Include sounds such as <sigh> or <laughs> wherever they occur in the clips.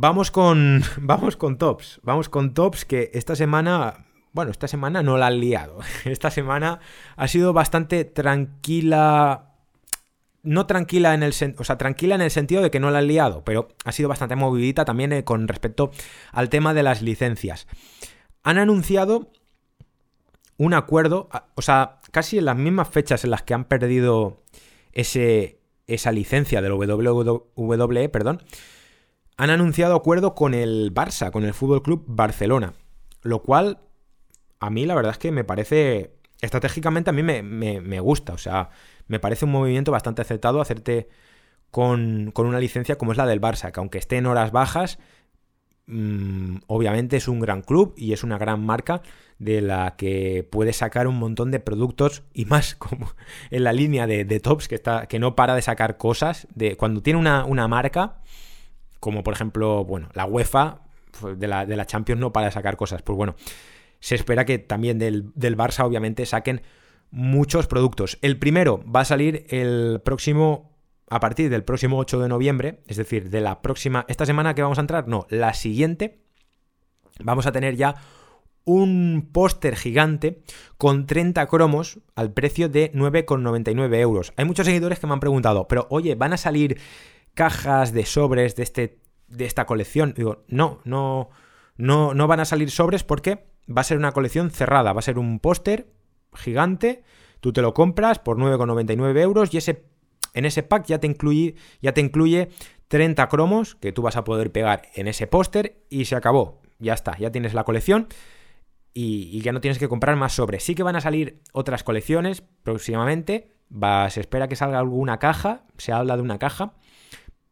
Vamos con, <laughs> vamos con tops. Vamos con tops que esta semana, bueno, esta semana no la han liado. <laughs> Esta semana ha sido bastante tranquila. No tranquila en el o sea, tranquila en el sentido de que no la han liado, pero ha sido bastante movidita también eh, con respecto al tema de las licencias. Han anunciado un acuerdo, o sea, casi en las mismas fechas en las que han perdido ese, esa licencia del WWE, perdón, han anunciado acuerdo con el Barça, con el Fútbol Club Barcelona. Lo cual, a mí la verdad es que me parece. Estratégicamente a mí me, gusta. O sea, me parece un movimiento bastante aceptado hacerte con, con, una licencia como es la del Barça, que aunque esté en horas bajas, mmm, obviamente es un gran club y es una gran marca de la que puede sacar un montón de productos y más como en la línea de, de Tops que, está, que no para de sacar cosas. De, cuando tiene una, una marca como por ejemplo, bueno, la UEFA pues, de la, de la Champions no para sacar cosas. Pues bueno, se espera que también del, del Barça obviamente saquen muchos productos. El primero va a salir el próximo a partir del próximo 8 de noviembre, es decir, de la próxima, esta semana que vamos a entrar, no, la siguiente, vamos a tener ya un póster gigante con 30 cromos al precio de 9,99 euros. Hay muchos seguidores que me han preguntado, pero oye, ¿van a salir cajas de sobres de, este, de esta colección. Digo, no, no, no, no van a salir sobres porque va a ser una colección cerrada, va a ser un póster gigante, tú te lo compras por 9,99 euros y ese, en ese pack ya te, incluye, ya te incluye 30 cromos que tú vas a poder pegar en ese póster y se acabó. Ya está, ya tienes la colección y, ya no tienes que comprar más sobres. Sí que van a salir otras colecciones próximamente. Va, se espera que salga alguna caja, se habla de una caja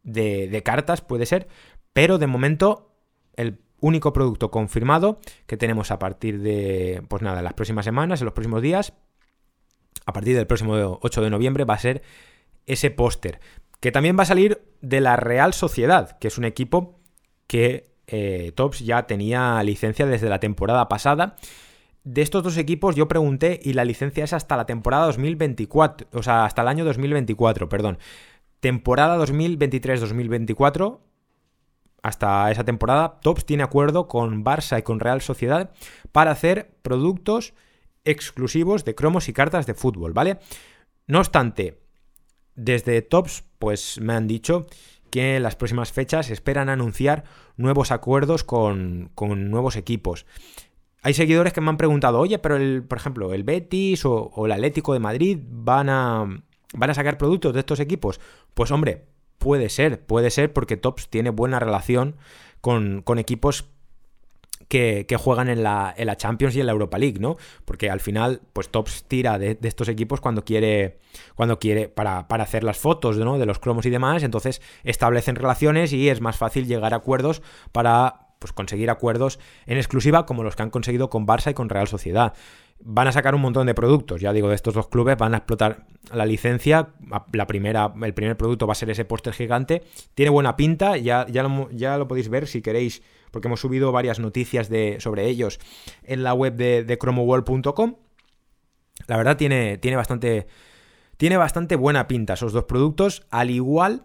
de, cartas, puede ser, pero de momento el único producto confirmado que tenemos a partir de, pues nada, las próximas semanas, en los próximos días, a partir del próximo 8 de noviembre va a ser ese póster, que también va a salir de la Real Sociedad, que es un equipo que eh, Tops ya tenía licencia desde la temporada pasada. De estos dos equipos yo pregunté y la licencia es hasta la temporada 2024, o sea, hasta el año 2024, perdón temporada 2023-2024, hasta esa temporada, Tops tiene acuerdo con Barça y con Real Sociedad para hacer productos exclusivos de cromos y cartas de fútbol, ¿vale? No obstante, desde Tops, pues me han dicho que en las próximas fechas esperan anunciar nuevos acuerdos con, nuevos equipos. Hay seguidores que me han preguntado, oye, pero el, por ejemplo, el Betis o el Atlético de Madrid van a, ¿Van a sacar productos de estos equipos? Pues hombre, puede ser, puede ser porque Tops tiene buena relación con, equipos que, juegan en la, en la, Champions y en la Europa League, ¿no? Porque al final, pues Tops tira de, estos equipos cuando quiere, cuando quiere, para, para, hacer las fotos, ¿no? De los cromos y demás, entonces establecen relaciones y es más fácil llegar a acuerdos para pues conseguir acuerdos en exclusiva como los que han conseguido con Barça y con Real Sociedad van a sacar un montón de productos. Ya digo, de estos dos clubes van a explotar la licencia. La primera, el primer producto va a ser ese póster gigante. Tiene buena pinta, ya, ya, lo, ya lo podéis ver si queréis, porque hemos subido varias noticias de, sobre ellos en la web de, de. La verdad tiene, tiene, bastante, tiene bastante buena pinta esos dos productos, al igual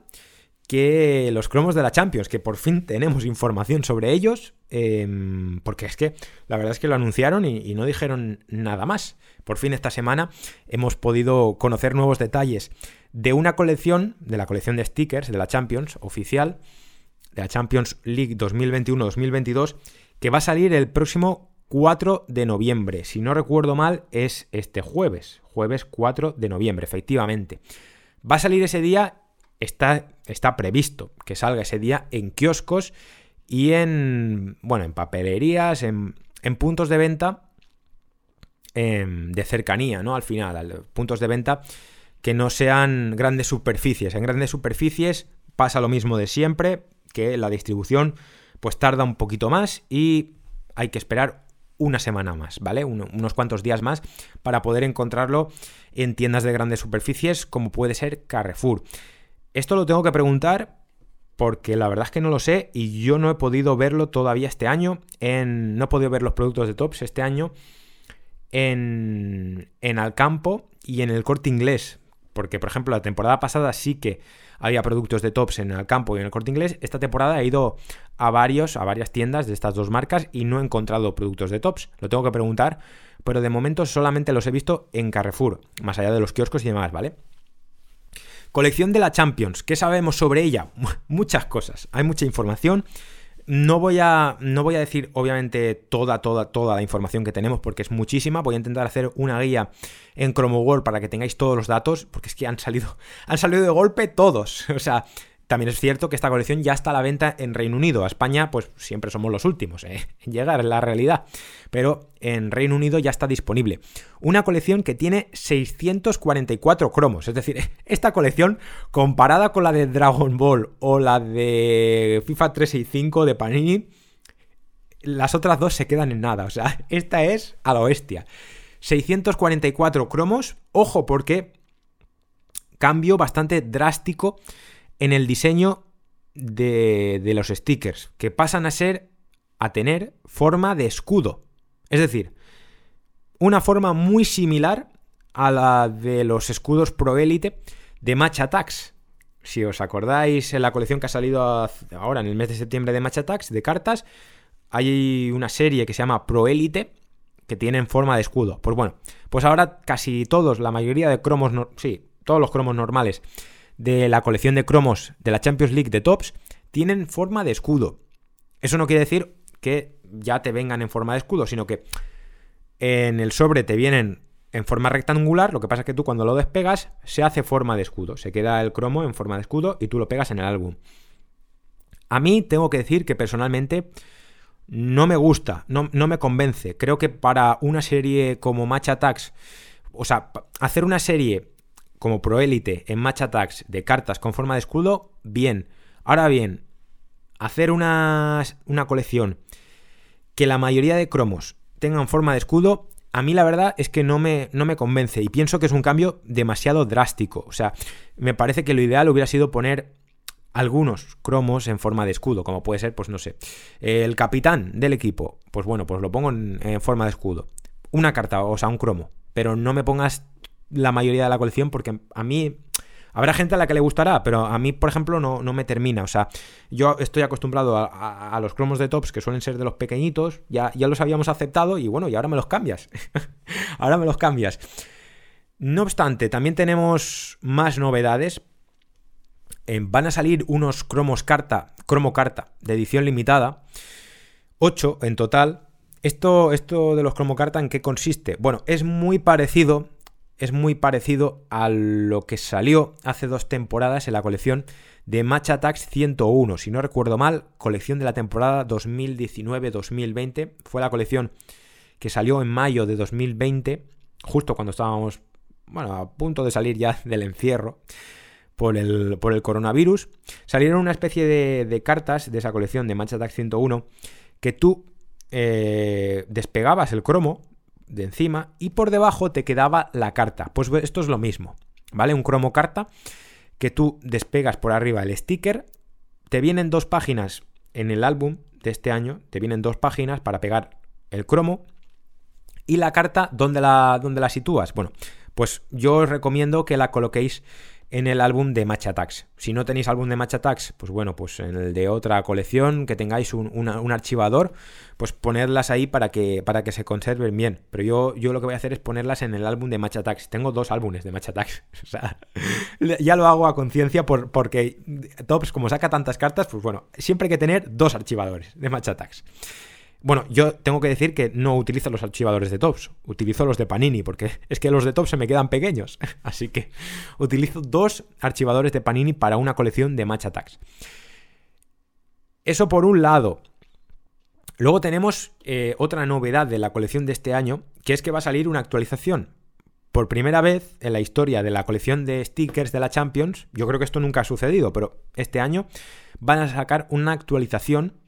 que los cromos de la Champions, que por fin tenemos información sobre ellos, em, porque es que la verdad es que lo anunciaron y, no dijeron nada más. Por fin esta semana hemos podido conocer nuevos detalles de una colección, de la colección de stickers de la Champions oficial, de la Champions League 2021-2022, que va a salir el próximo 4 de noviembre. Si no recuerdo mal, es este jueves, jueves 4 de noviembre, efectivamente. Va a salir ese día está, está previsto que salga ese día en kioscos y en, bueno, en papelerías, en, puntos de venta em, de cercanía, ¿no? Al final, puntos de venta que no sean grandes superficies. En grandes superficies pasa lo mismo de siempre, que la distribución pues tarda un poquito más y hay que esperar una semana más, ¿vale? unos cuantos días más para poder encontrarlo en tiendas de grandes superficies como puede ser Carrefour. Esto lo tengo que preguntar porque la verdad es que no lo sé y yo no he podido verlo todavía este año. En, no he podido ver los productos de Tops este año en, en Alcampo y en el corte inglés. Porque, por ejemplo, la temporada pasada sí que había productos de Tops en Alcampo y en el corte inglés. Esta temporada he ido a varios, a varias tiendas de estas dos marcas y no he encontrado productos de Tops. Lo tengo que preguntar, pero de momento solamente los he visto en Carrefour, más allá de los kioscos y demás, ¿vale? Colección de la Champions, ¿qué sabemos sobre ella? <laughs> Muchas cosas, hay mucha información. No voy, a, no voy a decir, obviamente, toda, toda, toda la información que tenemos, porque es muchísima. Voy a intentar hacer una guía en Chrome World para que tengáis todos los datos, porque es que han salido, <laughs> han salido de golpe todos. <laughs> O sea, también es cierto que esta colección ya está a la venta en Reino Unido. A España, pues siempre somos los últimos en <laughs> llegar, en la realidad. Pero en Reino Unido ya está disponible. Una colección que tiene 644 cromos. Es decir, <laughs> esta colección, comparada con la de Dragon Ball o la de FIFA 365 de Panini, las otras dos se quedan en nada. O sea, <laughs> esta es a la bestia. 644 cromos. Ojo, porque cambio bastante drástico en el diseño de, los stickers, que pasan a ser, a tener forma de escudo. Es decir, una forma muy similar a la de los escudos Pro Elite de Match Attacks. Si os acordáis, en la colección que ha salido ahora en el mes de septiembre de Match Attacks, de cartas, hay una serie que se llama Pro Elite que tienen forma de escudo. Pues bueno, pues ahora casi todos, la mayoría de cromos, sí, todos los cromos normales de la colección de cromos de la Champions League de Tops tienen forma de escudo. Eso no quiere decir que ya te vengan en forma de escudo, sino que en el sobre te vienen en forma rectangular, lo que pasa es que tú cuando lo despegas se hace forma de escudo, se queda el cromo en forma de escudo y tú lo pegas en el álbum. A mí tengo que decir que personalmente no me gusta, no, no me convence. Creo que para una serie como Match Attacks, o sea, hacer una serie como Pro Elite en Match Attacks de cartas con forma de escudo, bien. Ahora bien, hacer una, una colección que la mayoría de cromos tengan forma de escudo, a mí la verdad es que no me, no me convence y pienso que es un cambio demasiado drástico. O sea, me parece que lo ideal hubiera sido poner algunos cromos en forma de escudo, como puede ser, pues no sé, el capitán del equipo, pues bueno, pues lo pongo en, en forma de escudo. Una carta, o sea, un cromo, pero no me pongas la mayoría de la colección porque a mí... Habrá gente a la que le gustará, pero a mí, por ejemplo, no, no me termina. O sea, yo estoy acostumbrado a, los cromos de tops que suelen ser de los pequeñitos, ya, ya los habíamos aceptado y bueno, y ahora me los cambias. <laughs> ahora me los cambias. No obstante, también tenemos más novedades. Eh, van a salir unos cromos carta, cromo carta de edición limitada. 8 en total. Esto, esto de los cromo carta, ¿en qué consiste? Bueno, es muy parecido es muy parecido a lo que salió hace dos temporadas en la colección de Match Attacks 101. Si no recuerdo mal, colección de la temporada 2019-2020. Fue la colección que salió en mayo de 2020, justo cuando estábamos, bueno, a punto de salir ya <laughs> del encierro por el, por el coronavirus. Salieron una especie de, cartas de esa colección de Match Attacks 101 que tú eh, despegabas el cromo de encima y por debajo te quedaba la carta. Pues esto es lo mismo, ¿vale? Un cromo carta que tú despegas por arriba el sticker, te vienen dos páginas en el álbum de este año, te vienen dos páginas para pegar el cromo y la carta, ¿dónde la, dónde la sitúas? Bueno, pues yo os recomiendo que la coloquéis en el álbum de Match Attacks. Si no tenéis álbum de Match Attacks, pues bueno, pues en el de otra colección, que tengáis un, archivador, pues ponerlas ahí para que, para que se conserven bien. Pero yo, yo lo que voy a hacer es ponerlas en el álbum de Match Attacks. Tengo dos álbumes de Match Attacks. <laughs> o sea, ya lo hago a conciencia por, porque Tops, como saca tantas cartas, pues bueno, siempre hay que tener dos archivadores de Match Attacks. Bueno, yo tengo que decir que no utilizo los archivadores de Tops, utilizo los de Panini, porque es que los de Tops se me quedan pequeños. <laughs> Así que utilizo dos archivadores de Panini para una colección de Match Attacks. Eso por un lado. Luego tenemos eh, otra novedad de la colección de este año, que es que va a salir una actualización. Por primera vez en la historia de la colección de stickers de la Champions, yo creo que esto nunca ha sucedido, pero este año van a sacar una actualización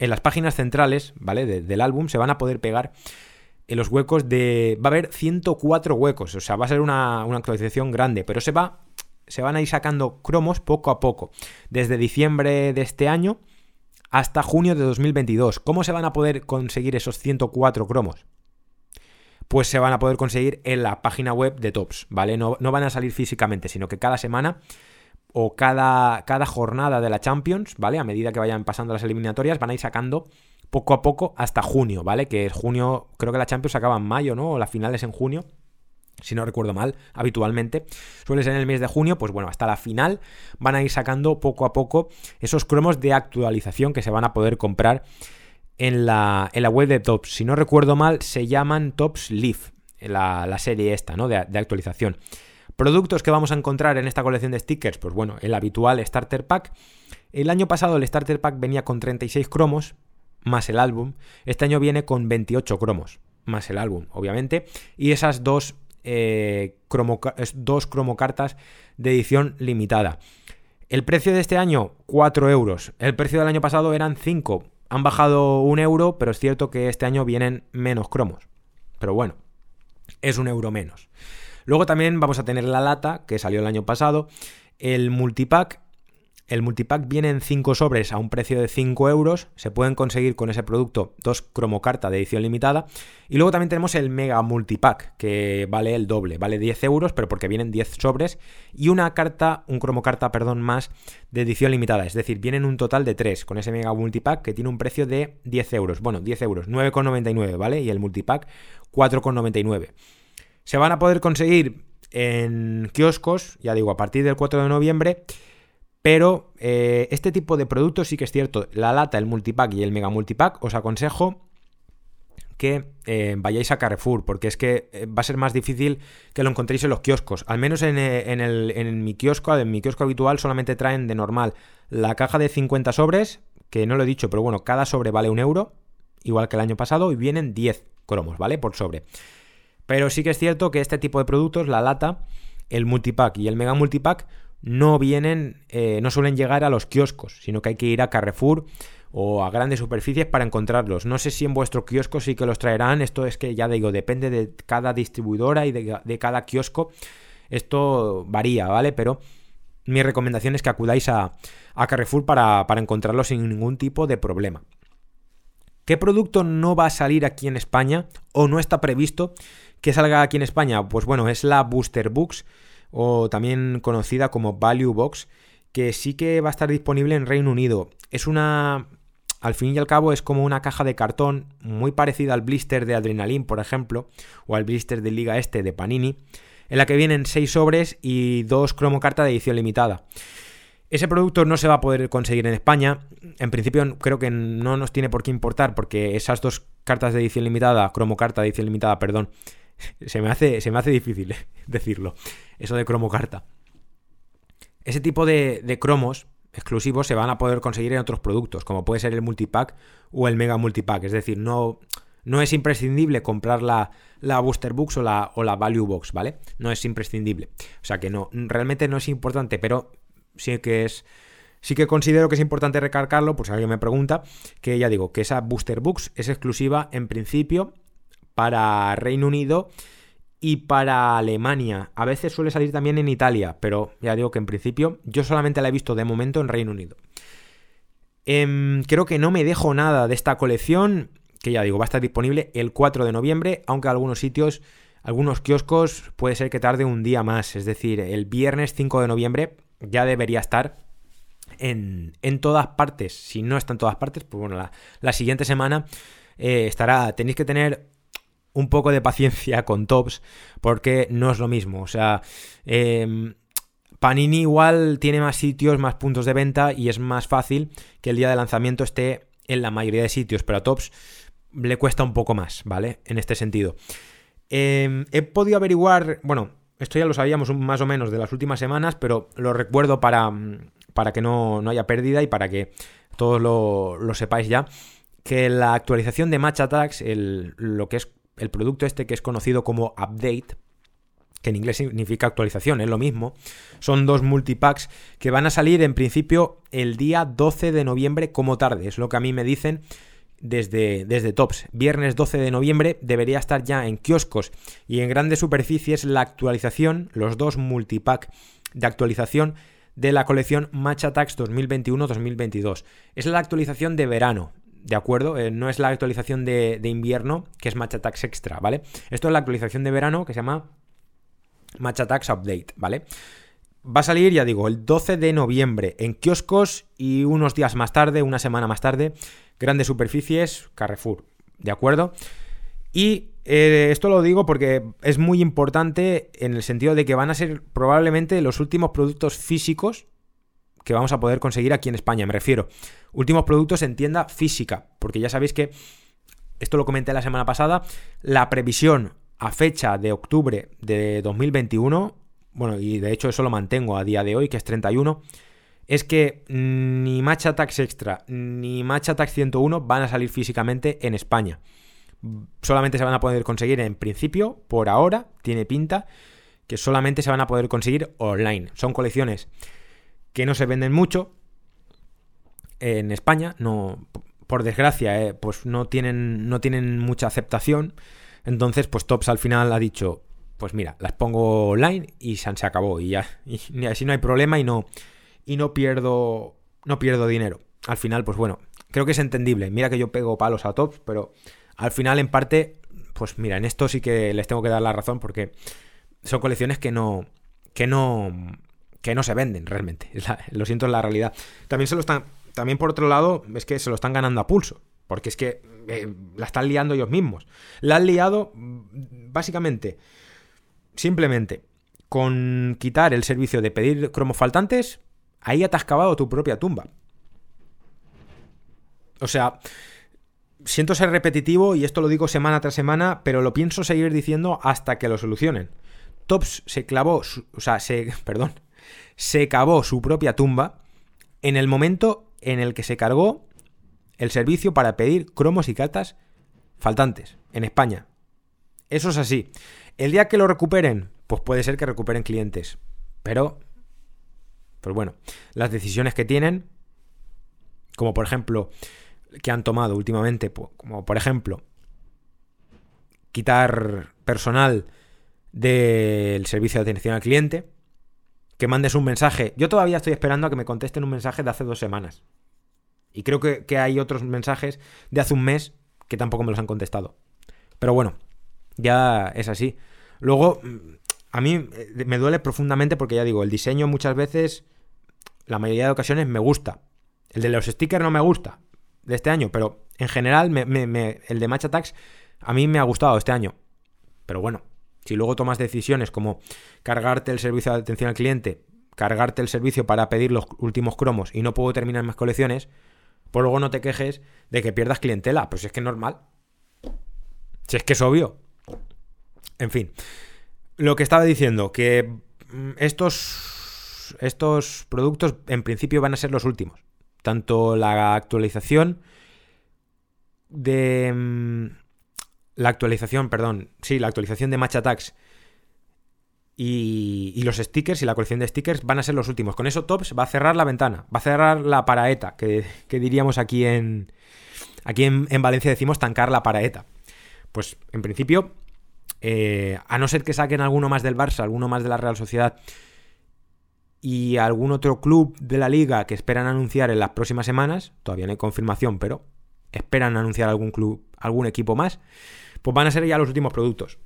en las páginas centrales, ¿vale? del álbum se van a poder pegar en los huecos de... Va a haber 104 huecos, o sea, va a ser una, actualización grande, pero se va... Se van a ir sacando cromos poco a poco, desde diciembre de este año hasta junio de 2022. ¿Cómo se van a poder conseguir esos 104 cromos? Pues se van a poder conseguir en la página web de Tops, ¿vale? No, no van a salir físicamente, sino que cada semana o cada, cada jornada de la Champions, ¿vale? A medida que vayan pasando las eliminatorias, van a ir sacando poco a poco hasta junio, ¿vale? Que junio, creo que la Champions acaba en mayo, ¿no? O la final es en junio si no recuerdo mal, habitualmente. Suele ser en el mes de junio, pues bueno, hasta la final van a ir sacando poco a poco esos cromos de actualización que se van a poder comprar en la, en la web de Tops. Si no recuerdo mal, se llaman Tops Leaf, la, la serie esta, ¿no? De, de, actualización. Productos que vamos a encontrar en esta colección de stickers, pues bueno, el habitual Starter Pack. El año pasado el Starter Pack venía con 36 cromos, más el álbum. Este año viene con 28 cromos, más el álbum, obviamente. Y esas dos eh, dos cromocartas de edición limitada. El precio de este año, 4 euros. El precio del año pasado eran 5. Han bajado un euro, pero es cierto que este año vienen menos cromos. Pero bueno, es un euro menos. Luego también vamos a tener la lata, que salió el año pasado. El multipack el multipack viene en 5 sobres a un precio de 5 euros. Se pueden conseguir con ese producto dos cromocarta de edición limitada. Y luego también tenemos el mega multipack, que vale el doble, vale 10 euros, pero porque vienen 10 sobres. Y una carta, un cromocarta, perdón, más de edición limitada. Es decir, vienen un total de 3 con ese mega multipack que tiene un precio de 10 euros. Bueno, 10 euros, 9,99, ¿vale? Y el multipack 4,99. Se van a poder conseguir en kioscos, ya digo, a partir del 4 de noviembre. Pero eh, este tipo de productos sí que es cierto. La lata, el multipack y el mega multipack, os aconsejo que eh, vayáis a Carrefour, porque es que eh, va a ser más difícil que lo encontréis en los kioscos. Al menos en, en mi kiosco, en mi kiosco habitual, solamente traen de normal la caja de 50 sobres, que no lo he dicho, pero bueno, cada sobre vale un euro, igual que el año pasado, y vienen 10 cromos, ¿vale? Por sobre. Pero sí que es cierto que este tipo de productos, la lata, el multipack y el mega multipack, no vienen, eh, no suelen llegar a los kioscos, sino que hay que ir a Carrefour o a grandes superficies para encontrarlos. No sé si en vuestro kiosco sí que los traerán, esto es que ya digo, depende de cada distribuidora y de, cada kiosco, esto varía, ¿vale? Pero mi recomendación es que acudáis a, Carrefour para, para encontrarlos sin ningún tipo de problema. ¿Qué producto no va a salir aquí en España o no está previsto que salga aquí en España? Pues bueno, es la Booster Books o también conocida como Value Box, que sí que va a estar disponible en Reino Unido. Es una... Al fin y al cabo es como una caja de cartón muy parecida al blister de Adrenaline, por ejemplo, o al blister de Liga Este de Panini, en la que vienen 6 sobres y 2 cromocartas de edición limitada. Ese producto no se va a poder conseguir en España. En principio creo que no nos tiene por qué importar porque esas dos cartas de edición limitada, cromocarta de edición limitada, perdón, se me hace, se me hace difícil <laughs> decirlo, eso de cromocarta. Ese tipo de, cromos exclusivos se van a poder conseguir en otros productos, como puede ser el multipack o el mega multipack. Es decir, no, no es imprescindible comprar la, la, Booster Box o la, o la Value Box, ¿vale? No es imprescindible. O sea que no, realmente no es importante, pero sí que es. Sí que considero que es importante recargarlo, por si alguien me pregunta, que ya digo, que esa Booster Box es exclusiva en principio para Reino Unido y para Alemania. A veces suele salir también en Italia, pero ya digo que en principio yo solamente la he visto de momento en Reino Unido. Em, creo que no me dejo nada de esta colección, que ya digo, va a estar disponible el 4 de noviembre, aunque algunos sitios, algunos kioscos puede ser que tarde un día más, es decir, el viernes 5 de noviembre ya debería estar en, todas partes. Si no está en todas partes, pues bueno, la, siguiente semana eh, estará, tenéis que tener un poco de paciencia con tops porque no es lo mismo. O sea, em, Panini igual tiene más sitios, más puntos de venta y es más fácil que el día de lanzamiento esté en la mayoría de sitios, pero a tops le cuesta un poco más, ¿vale? En este sentido. Em, he podido averiguar, bueno, esto ya lo sabíamos más o menos de las últimas semanas, pero lo recuerdo para, para que no, haya pérdida y para que todos lo, lo sepáis ya que la actualización de Match Attacks, lo que es el producto este que es conocido como Update, que en inglés significa actualización, es lo mismo. Son dos multipacks que van a salir en principio el día 12 de noviembre como tarde, es lo que a mí me dicen desde, desde Tops. Viernes 12 de noviembre debería estar ya en kioscos y en grandes superficies la actualización, los dos multipack de actualización de la colección Match Attacks 2021-2022. Es la actualización de verano, ¿de acuerdo? Eh, no es la actualización de, invierno, que es Match Attacks Extra, ¿vale? Esto es la actualización de verano que se llama Match Attacks Update, ¿vale? Va a salir, ya digo, el 12 de noviembre en kioscos y unos días más tarde, una semana más tarde, grandes superficies, Carrefour. ¿De acuerdo? Y eh, esto lo digo porque es muy importante en el sentido de que van a ser probablemente los últimos productos físicos que vamos a poder conseguir aquí en España. Me refiero, últimos productos en tienda física, porque ya sabéis que, esto lo comenté la semana pasada, la previsión a fecha de octubre de 2021, bueno, y de hecho eso lo mantengo a día de hoy, que es 31, es que ni Matcha Tax Extra ni Matcha Tax 101 van a salir físicamente en España. Solamente se van a poder conseguir en principio, por ahora, tiene pinta, que solamente se van a poder conseguir online. Son colecciones que no se venden mucho en España, no, por desgracia, eh, pues no tienen, no tienen mucha aceptación. Entonces, pues Tops al final ha dicho, pues mira, las pongo online y se, acabó y ya, <laughs> y así no hay problema y no, y no pierdo, no pierdo dinero. Al final, pues bueno, creo que es entendible. Mira que yo pego palos a Tops, pero al final, en parte, pues mira, en esto sí que les tengo que dar la razón porque son colecciones que no, que no, que no se venden realmente. <laughs> lo siento, es la realidad. También se lo están, también por otro lado, es que se lo están ganando a pulso. Porque es que eh, la están liando ellos mismos. La han liado mm, básicamente, simplemente, con quitar el servicio de pedir cromos faltantes, ahí has cavado tu propia tumba. O sea, siento ser repetitivo y esto lo digo semana tras semana, pero lo pienso seguir diciendo hasta que lo solucionen. Tops se clavó, o sea, se, <laughs> perdón, se cavó su propia tumba en el momento en el que se cargó el servicio para pedir cromos y cartas faltantes en España. Eso es así. El día que lo recuperen, pues puede ser que recuperen clientes. Pero, pues bueno, las decisiones que tienen, como por ejemplo, que han tomado últimamente, como por ejemplo, quitar personal del servicio de atención al cliente, que mandes un mensaje. Yo todavía estoy esperando a que me contesten un mensaje de hace dos semanas. Y creo que, hay otros mensajes de hace un mes que tampoco me los han contestado. Pero bueno, ya es así. Luego, mm, a mí eh, me duele profundamente porque ya digo, el diseño muchas veces, la mayoría de ocasiones me gusta. El de los stickers no me gusta de este año, pero en general el de Match Attacks a mí me ha gustado este año. Pero bueno, si luego tomas decisiones como cargarte el servicio de atención al cliente, cargarte el servicio para pedir los últimos cromos y no puedo terminar mis colecciones, pues luego no te quejes de que pierdas clientela. Pues es que es normal. Si es que es obvio. En fin. Lo que estaba diciendo, que mm, estos, estos productos en principio van a ser los últimos. Tanto la actualización de... La actualización, perdón. Sí, la actualización de Match Attacks y, los stickers y la colección de stickers van a ser los últimos. Con eso Tops va a cerrar la ventana, va a cerrar la paraeta, que, diríamos aquí en, aquí en, Valencia decimos tancar la paraeta. Pues en principio, eh, a no ser que saquen alguno más del Barça, alguno más de la Real Sociedad y algún otro club de la liga que esperan anunciar en las próximas semanas, todavía no hay confirmación, pero esperan anunciar algún club, algún equipo más, pues van a ser ya los últimos productos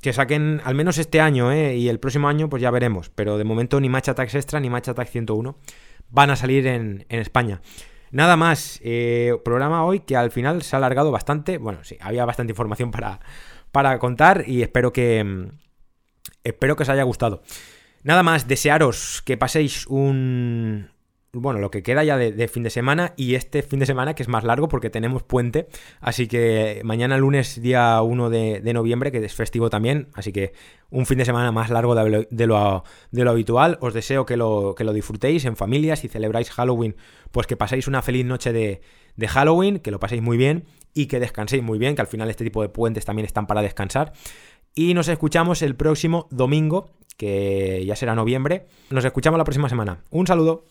que saquen al menos este año, ¿eh? Y el próximo año, pues ya veremos. Pero de momento ni Match Attacks Extra ni Match Attack 101 van a salir en, España. Nada más, eh, programa hoy que al final se ha alargado bastante. Bueno, sí, había bastante información para, para contar y espero que, mm, espero que os haya gustado. Nada más, desearos que paséis un, bueno, lo que queda ya de, fin de semana y este fin de semana que es más largo porque tenemos puente. Así que mañana lunes, día 1 de, noviembre, que es festivo también. Así que un fin de semana más largo de, lo, habitual. Os deseo que lo, que lo disfrutéis en familia. Si celebráis Halloween, pues que paséis una feliz noche de Halloween, que lo paséis muy bien y que descanséis muy bien, que al final este tipo de puentes también están para descansar. Y nos escuchamos el próximo domingo, que ya será noviembre. Nos escuchamos la próxima semana. Un saludo.